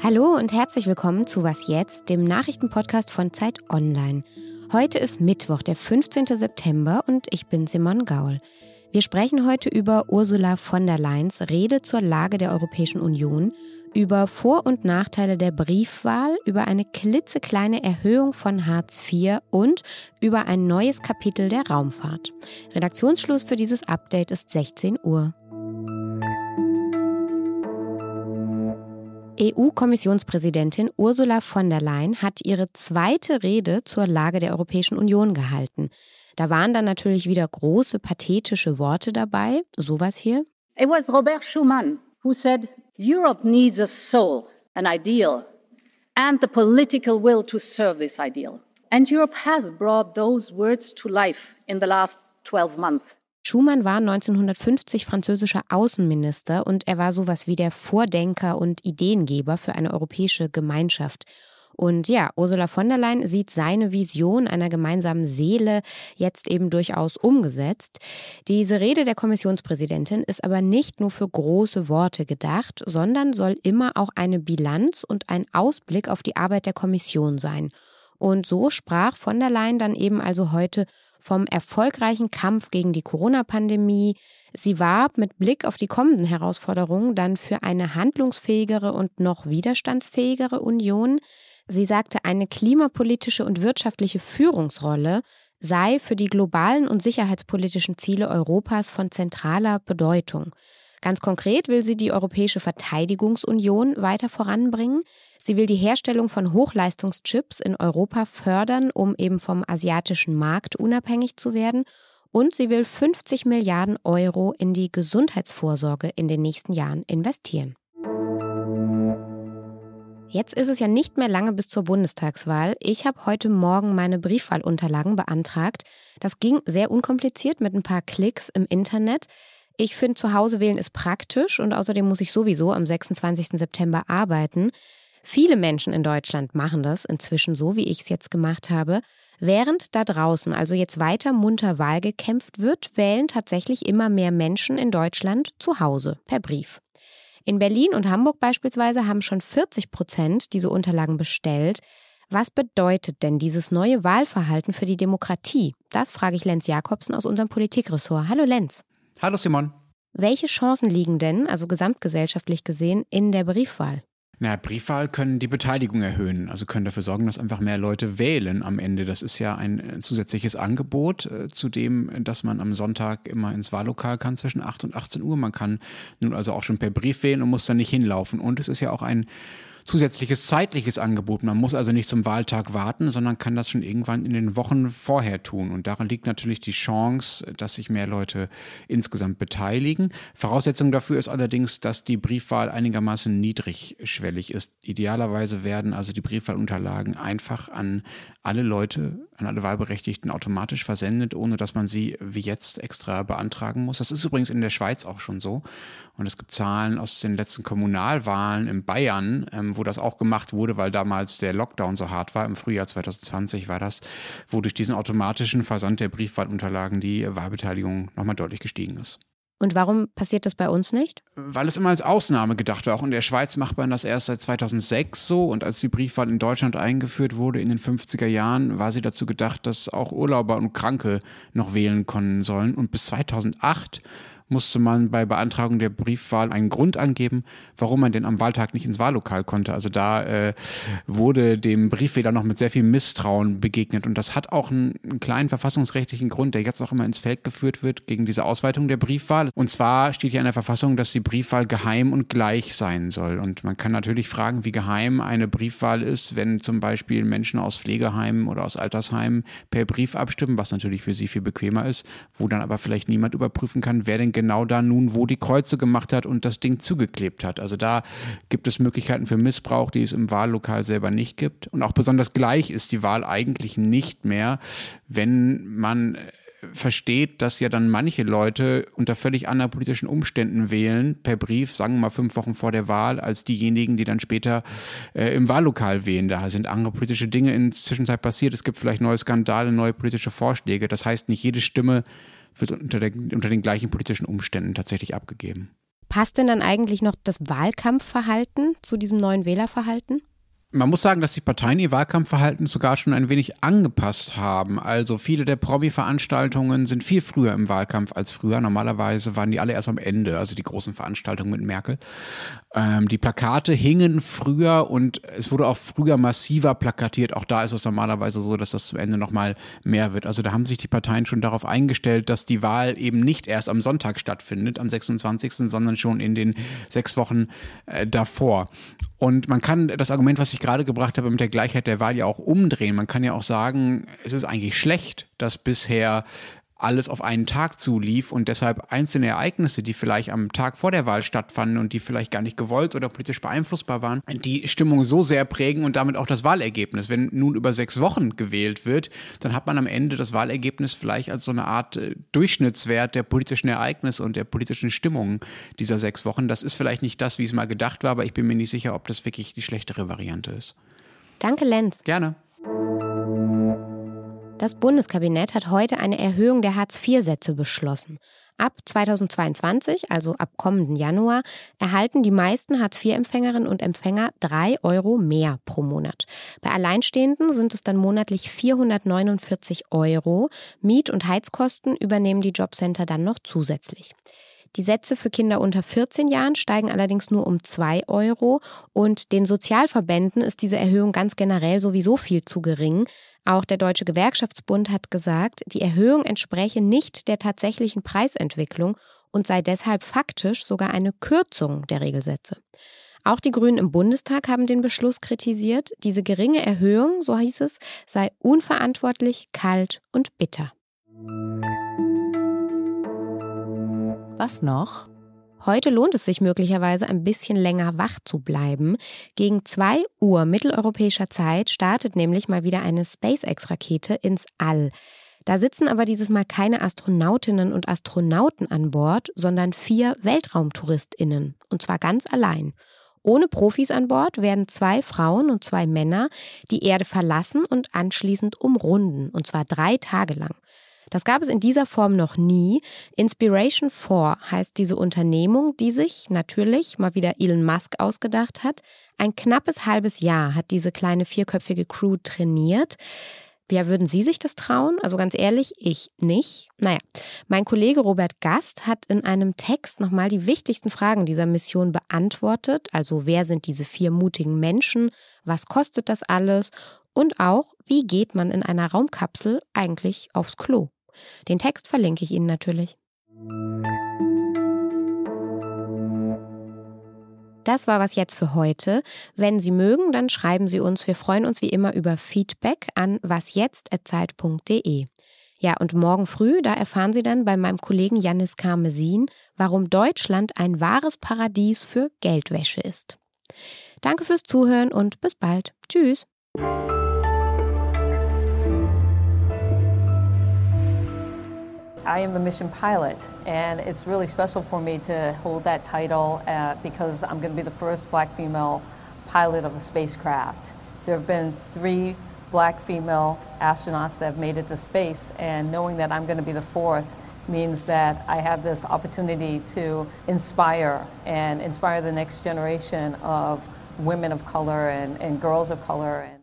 Hallo und herzlich willkommen zu Was jetzt, dem Nachrichtenpodcast von Zeit Online. Heute ist Mittwoch, der 15. September und ich bin Simon Gaul. Wir sprechen heute über Ursula von der Leyens Rede zur Lage der Europäischen Union, über Vor- und Nachteile der Briefwahl, über eine klitzekleine Erhöhung von Hartz IV und über ein neues Kapitel der Raumfahrt. Redaktionsschluss für dieses Update ist 16 Uhr. EU-Kommissionspräsidentin Ursula von der Leyen hat ihre zweite Rede zur Lage der Europäischen Union gehalten. Da waren dann natürlich wieder große pathetische Worte dabei, sowas hier. It was Robert Schuman who said, Europe needs a soul, an ideal, and the political will to serve this ideal. And Europe has brought those words to life in the last 12 months. Schumann war 1950 französischer Außenminister und er war sowas wie der Vordenker und Ideengeber für eine europäische Gemeinschaft. Und ja, Ursula von der Leyen sieht seine Vision einer gemeinsamen Seele jetzt eben durchaus umgesetzt. Diese Rede der Kommissionspräsidentin ist aber nicht nur für große Worte gedacht, sondern soll immer auch eine Bilanz und ein Ausblick auf die Arbeit der Kommission sein. Und so sprach von der Leyen dann eben also heute vom erfolgreichen Kampf gegen die Corona-Pandemie. Sie warb mit Blick auf die kommenden Herausforderungen dann für eine handlungsfähigere und noch widerstandsfähigere Union. Sie sagte, eine klimapolitische und wirtschaftliche Führungsrolle sei für die globalen und sicherheitspolitischen Ziele Europas von zentraler Bedeutung. Ganz konkret will sie die Europäische Verteidigungsunion weiter voranbringen. Sie will die Herstellung von Hochleistungschips in Europa fördern, um eben vom asiatischen Markt unabhängig zu werden. Und sie will 50 Milliarden Euro in die Gesundheitsvorsorge in den nächsten Jahren investieren. Jetzt ist es ja nicht mehr lange bis zur Bundestagswahl. Ich habe heute Morgen meine Briefwahlunterlagen beantragt. Das ging sehr unkompliziert mit ein paar Klicks im Internet. Ich finde, zu Hause wählen ist praktisch und außerdem muss ich sowieso am 26. September arbeiten. Viele Menschen in Deutschland machen das inzwischen so, wie ich es jetzt gemacht habe. Während da draußen also jetzt weiter munter Wahl gekämpft wird, wählen tatsächlich immer mehr Menschen in Deutschland zu Hause per Brief. In Berlin und Hamburg beispielsweise haben schon 40 Prozent diese Unterlagen bestellt. Was bedeutet denn dieses neue Wahlverhalten für die Demokratie? Das frage ich Lenz Jakobsen aus unserem Politikressort. Hallo Lenz. Hallo Simon. Welche Chancen liegen denn, also gesamtgesellschaftlich gesehen, in der Briefwahl? Na, Briefwahl können die Beteiligung erhöhen, also können dafür sorgen, dass einfach mehr Leute wählen am Ende. Das ist ja ein äh, zusätzliches Angebot äh, zu dem, dass man am Sonntag immer ins Wahllokal kann zwischen 8 und 18 Uhr. Man kann nun also auch schon per Brief wählen und muss dann nicht hinlaufen. Und es ist ja auch ein zusätzliches zeitliches Angebot. Man muss also nicht zum Wahltag warten, sondern kann das schon irgendwann in den Wochen vorher tun. Und daran liegt natürlich die Chance, dass sich mehr Leute insgesamt beteiligen. Voraussetzung dafür ist allerdings, dass die Briefwahl einigermaßen niedrigschwellig ist. Idealerweise werden also die Briefwahlunterlagen einfach an alle Leute, an alle Wahlberechtigten automatisch versendet, ohne dass man sie wie jetzt extra beantragen muss. Das ist übrigens in der Schweiz auch schon so. Und es gibt Zahlen aus den letzten Kommunalwahlen in Bayern, ähm, wo das auch gemacht wurde, weil damals der Lockdown so hart war. Im Frühjahr 2020 war das, wo durch diesen automatischen Versand der Briefwahlunterlagen die Wahlbeteiligung nochmal deutlich gestiegen ist. Und warum passiert das bei uns nicht? Weil es immer als Ausnahme gedacht war. Auch in der Schweiz macht man das erst seit 2006 so. Und als die Briefwahl in Deutschland eingeführt wurde in den 50er Jahren, war sie dazu gedacht, dass auch Urlauber und Kranke noch wählen können sollen. Und bis 2008 musste man bei Beantragung der Briefwahl einen Grund angeben, warum man denn am Wahltag nicht ins Wahllokal konnte. Also da äh, wurde dem Briefwähler noch mit sehr viel Misstrauen begegnet. Und das hat auch einen, einen kleinen verfassungsrechtlichen Grund, der jetzt auch immer ins Feld geführt wird gegen diese Ausweitung der Briefwahl. Und zwar steht hier in der Verfassung, dass die Briefwahl geheim und gleich sein soll. Und man kann natürlich fragen, wie geheim eine Briefwahl ist, wenn zum Beispiel Menschen aus Pflegeheimen oder aus Altersheimen per Brief abstimmen, was natürlich für sie viel bequemer ist, wo dann aber vielleicht niemand überprüfen kann, wer denn genau da nun, wo die Kreuze gemacht hat und das Ding zugeklebt hat. Also da gibt es Möglichkeiten für Missbrauch, die es im Wahllokal selber nicht gibt. Und auch besonders gleich ist die Wahl eigentlich nicht mehr, wenn man versteht, dass ja dann manche Leute unter völlig anderen politischen Umständen wählen, per Brief, sagen wir mal fünf Wochen vor der Wahl, als diejenigen, die dann später äh, im Wahllokal wählen. Da sind andere politische Dinge in der Zwischenzeit passiert. Es gibt vielleicht neue Skandale, neue politische Vorschläge. Das heißt, nicht jede Stimme wird unter, der, unter den gleichen politischen Umständen tatsächlich abgegeben. Passt denn dann eigentlich noch das Wahlkampfverhalten zu diesem neuen Wählerverhalten? Man muss sagen, dass die Parteien ihr Wahlkampfverhalten sogar schon ein wenig angepasst haben. Also viele der Promi-Veranstaltungen sind viel früher im Wahlkampf als früher. Normalerweise waren die alle erst am Ende, also die großen Veranstaltungen mit Merkel. Ähm, die Plakate hingen früher und es wurde auch früher massiver plakatiert. Auch da ist es normalerweise so, dass das zum Ende nochmal mehr wird. Also da haben sich die Parteien schon darauf eingestellt, dass die Wahl eben nicht erst am Sonntag stattfindet, am 26., sondern schon in den sechs Wochen äh, davor. Und man kann das Argument, was ich gerade gebracht habe, mit der Gleichheit der Wahl ja auch umdrehen. Man kann ja auch sagen, es ist eigentlich schlecht, dass bisher alles auf einen Tag zulief und deshalb einzelne Ereignisse, die vielleicht am Tag vor der Wahl stattfanden und die vielleicht gar nicht gewollt oder politisch beeinflussbar waren, die Stimmung so sehr prägen und damit auch das Wahlergebnis. Wenn nun über sechs Wochen gewählt wird, dann hat man am Ende das Wahlergebnis vielleicht als so eine Art äh, Durchschnittswert der politischen Ereignisse und der politischen Stimmung dieser sechs Wochen. Das ist vielleicht nicht das, wie es mal gedacht war, aber ich bin mir nicht sicher, ob das wirklich die schlechtere Variante ist. Danke, Lenz. Gerne. Das Bundeskabinett hat heute eine Erhöhung der Hartz-IV-Sätze beschlossen. Ab 2022, also ab kommenden Januar, erhalten die meisten Hartz-IV-Empfängerinnen und Empfänger drei Euro mehr pro Monat. Bei Alleinstehenden sind es dann monatlich 449 Euro. Miet- und Heizkosten übernehmen die Jobcenter dann noch zusätzlich. Die Sätze für Kinder unter 14 Jahren steigen allerdings nur um 2 Euro und den Sozialverbänden ist diese Erhöhung ganz generell sowieso viel zu gering. Auch der Deutsche Gewerkschaftsbund hat gesagt, die Erhöhung entspreche nicht der tatsächlichen Preisentwicklung und sei deshalb faktisch sogar eine Kürzung der Regelsätze. Auch die Grünen im Bundestag haben den Beschluss kritisiert. Diese geringe Erhöhung, so hieß es, sei unverantwortlich, kalt und bitter. Was noch? Heute lohnt es sich möglicherweise ein bisschen länger wach zu bleiben. Gegen 2 Uhr mitteleuropäischer Zeit startet nämlich mal wieder eine SpaceX-Rakete ins All. Da sitzen aber dieses Mal keine Astronautinnen und Astronauten an Bord, sondern vier Weltraumtouristinnen. Und zwar ganz allein. Ohne Profis an Bord werden zwei Frauen und zwei Männer die Erde verlassen und anschließend umrunden, und zwar drei Tage lang. Das gab es in dieser Form noch nie. Inspiration 4 heißt diese Unternehmung, die sich natürlich mal wieder Elon Musk ausgedacht hat. Ein knappes halbes Jahr hat diese kleine vierköpfige Crew trainiert. Ja, würden Sie sich das trauen? Also ganz ehrlich, ich nicht. Naja, mein Kollege Robert Gast hat in einem Text nochmal die wichtigsten Fragen dieser Mission beantwortet. Also wer sind diese vier mutigen Menschen? Was kostet das alles? Und auch, wie geht man in einer Raumkapsel eigentlich aufs Klo? Den Text verlinke ich Ihnen natürlich. Das war was jetzt für heute. Wenn Sie mögen, dann schreiben Sie uns. Wir freuen uns wie immer über Feedback an wasjetzt.zeit.de. Ja, und morgen früh, da erfahren Sie dann bei meinem Kollegen Janis Karmesin, warum Deutschland ein wahres Paradies für Geldwäsche ist. Danke fürs Zuhören und bis bald. Tschüss. I am the mission pilot, and it's really special for me to hold that title uh, because I'm going to be the first black female pilot of a spacecraft. There have been three black female astronauts that have made it to space, and knowing that I'm going to be the fourth means that I have this opportunity to inspire and inspire the next generation of women of color and, and girls of color.